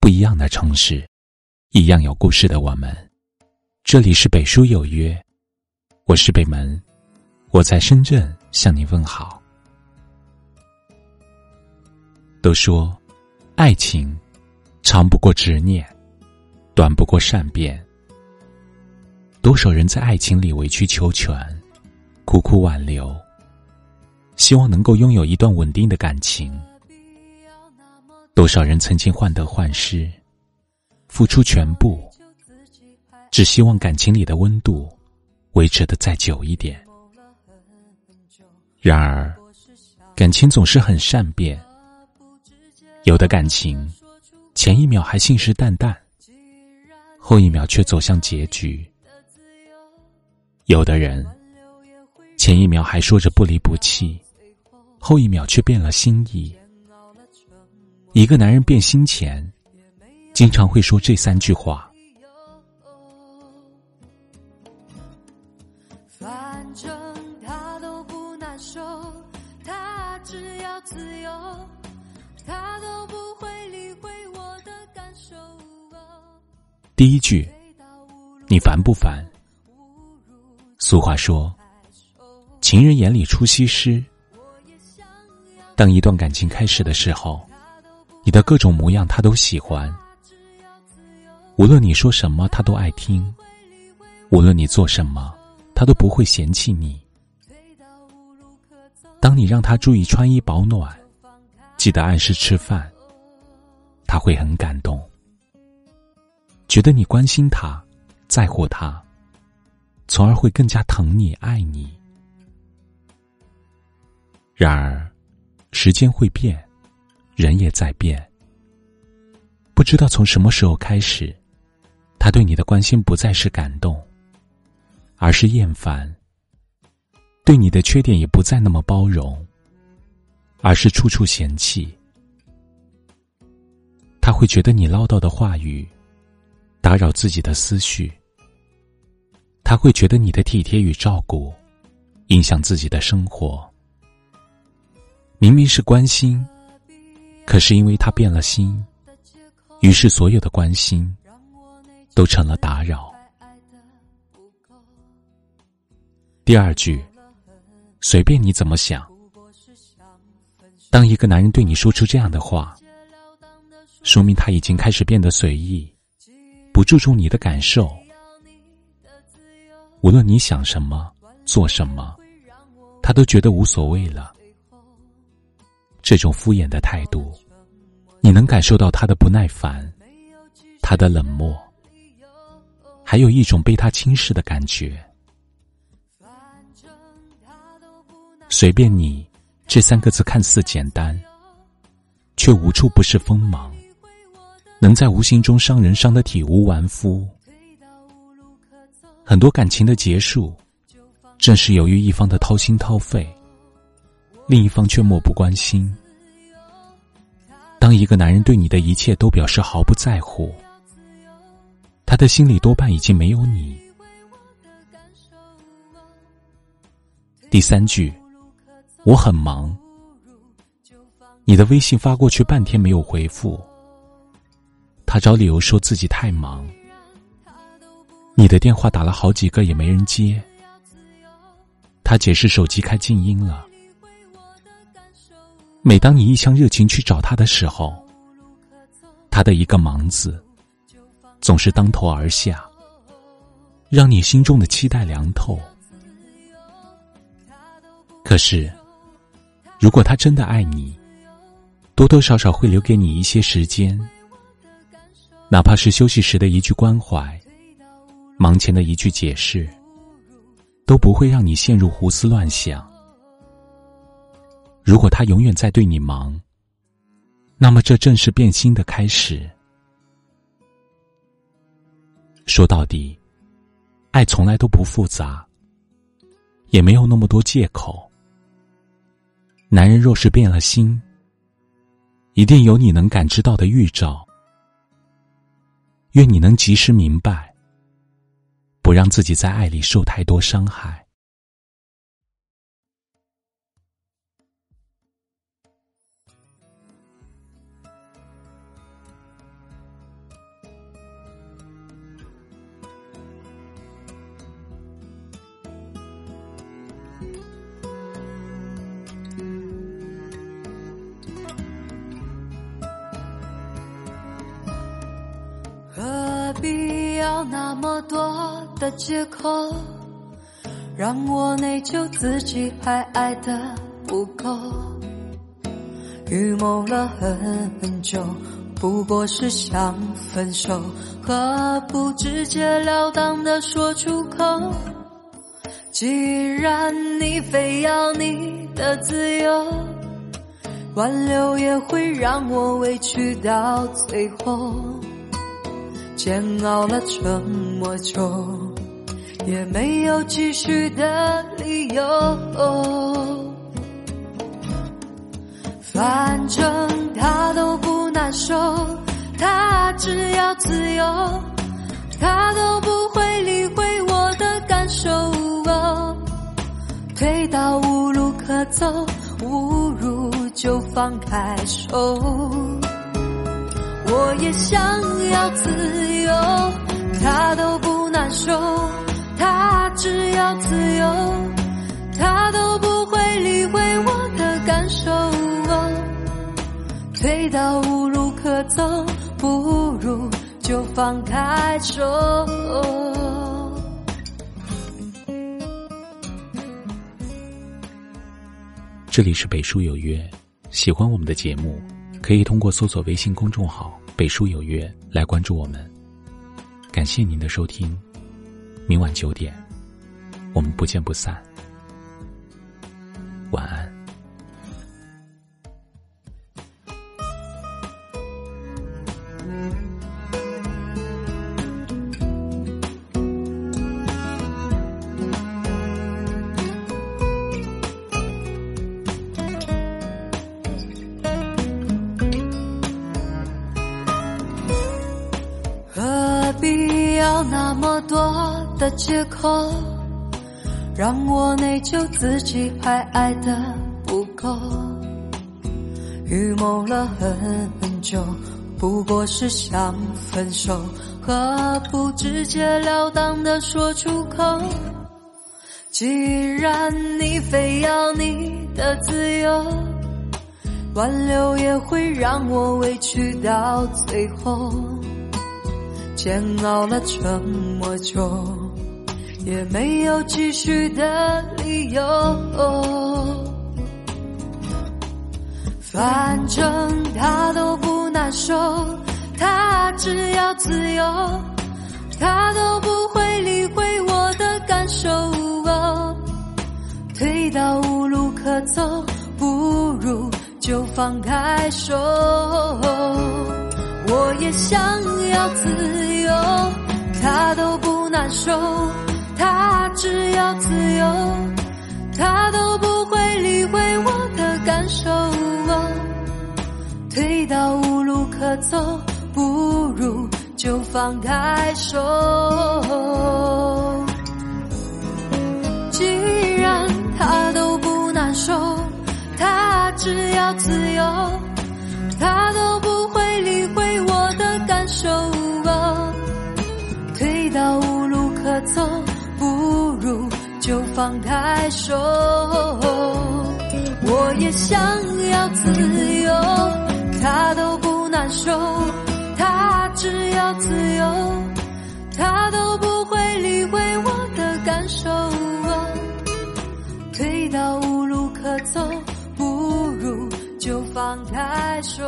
不一样的城市，一样有故事的我们。这里是北书有约，我是北门，我在深圳向你问好。都说，爱情长不过执念，短不过善变。多少人在爱情里委曲求全，苦苦挽留，希望能够拥有一段稳定的感情。多少人曾经患得患失，付出全部，只希望感情里的温度维持的再久一点。然而，感情总是很善变，有的感情前一秒还信誓旦旦，后一秒却走向结局；有的人前一秒还说着不离不弃，后一秒却变了心意。一个男人变心前，经常会说这三句话：反正他都不难受，他只要自由，他都不会理会我的感受。第一句，你烦不烦？俗话说，情人眼里出西施。当一段感情开始的时候。你的各种模样，他都喜欢。无论你说什么，他都爱听；无论你做什么，他都不会嫌弃你。当你让他注意穿衣保暖，记得按时吃饭，他会很感动，觉得你关心他，在乎他，从而会更加疼你、爱你。然而，时间会变。人也在变，不知道从什么时候开始，他对你的关心不再是感动，而是厌烦；对你的缺点也不再那么包容，而是处处嫌弃。他会觉得你唠叨的话语打扰自己的思绪，他会觉得你的体贴与照顾影响自己的生活。明明是关心。可是因为他变了心，于是所有的关心都成了打扰。第二句，随便你怎么想。当一个男人对你说出这样的话，说明他已经开始变得随意，不注重你的感受。无论你想什么、做什么，他都觉得无所谓了。这种敷衍的态度，你能感受到他的不耐烦，他的冷漠，还有一种被他轻视的感觉。随便你，这三个字看似简单，却无处不是锋芒，能在无形中伤人，伤得体无完肤。很多感情的结束，正是由于一方的掏心掏肺。另一方却漠不关心。当一个男人对你的一切都表示毫不在乎，他的心里多半已经没有你。第三句，我很忙。你的微信发过去半天没有回复，他找理由说自己太忙。你的电话打了好几个也没人接，他解释手机开静音了。每当你一腔热情去找他的时候，他的一个“忙”字，总是当头而下，让你心中的期待凉透。可是，如果他真的爱你，多多少少会留给你一些时间，哪怕是休息时的一句关怀，忙前的一句解释，都不会让你陷入胡思乱想。如果他永远在对你忙，那么这正是变心的开始。说到底，爱从来都不复杂，也没有那么多借口。男人若是变了心，一定有你能感知到的预兆。愿你能及时明白，不让自己在爱里受太多伤害。必要那么多的借口，让我内疚自己还爱的不够？预谋了很久，不过是想分手，何不直截了当的说出口？既然你非要你的自由，挽留也会让我委屈到最后。煎熬了这么久，也没有继续的理由。反正他都不难受，他只要自由，他都不会理会我的感受。退到无路可走，无如就放开手。我也想要自由，他都不难受，他只要自由，他都不会理会我的感受。退到无路可走，不如就放开手。这里是北书有约，喜欢我们的节目，可以通过搜索微信公众号“北书有约”来关注我们。感谢您的收听，明晚九点，我们不见不散。晚安。多的借口，让我内疚自己还爱的不够。预谋了很久，不过是想分手，何不直截了当的说出口？既然你非要你的自由，挽留也会让我委屈到最后。煎熬了这么久，也没有继续的理由。反正他都不难受，他只要自由，他都不会理会我的感受。退到无路可走，不如就放开手。我也想要自由，他都不难受，他只要自由，他都不会理会我的感受。退到无路可走，不如就放开手。既然他都不难受，他只要自由，走，不如就放开手。我也想要自由，他都不难受，他只要自由，他都不会理会我的感受。退到无路可走，不如就放开手。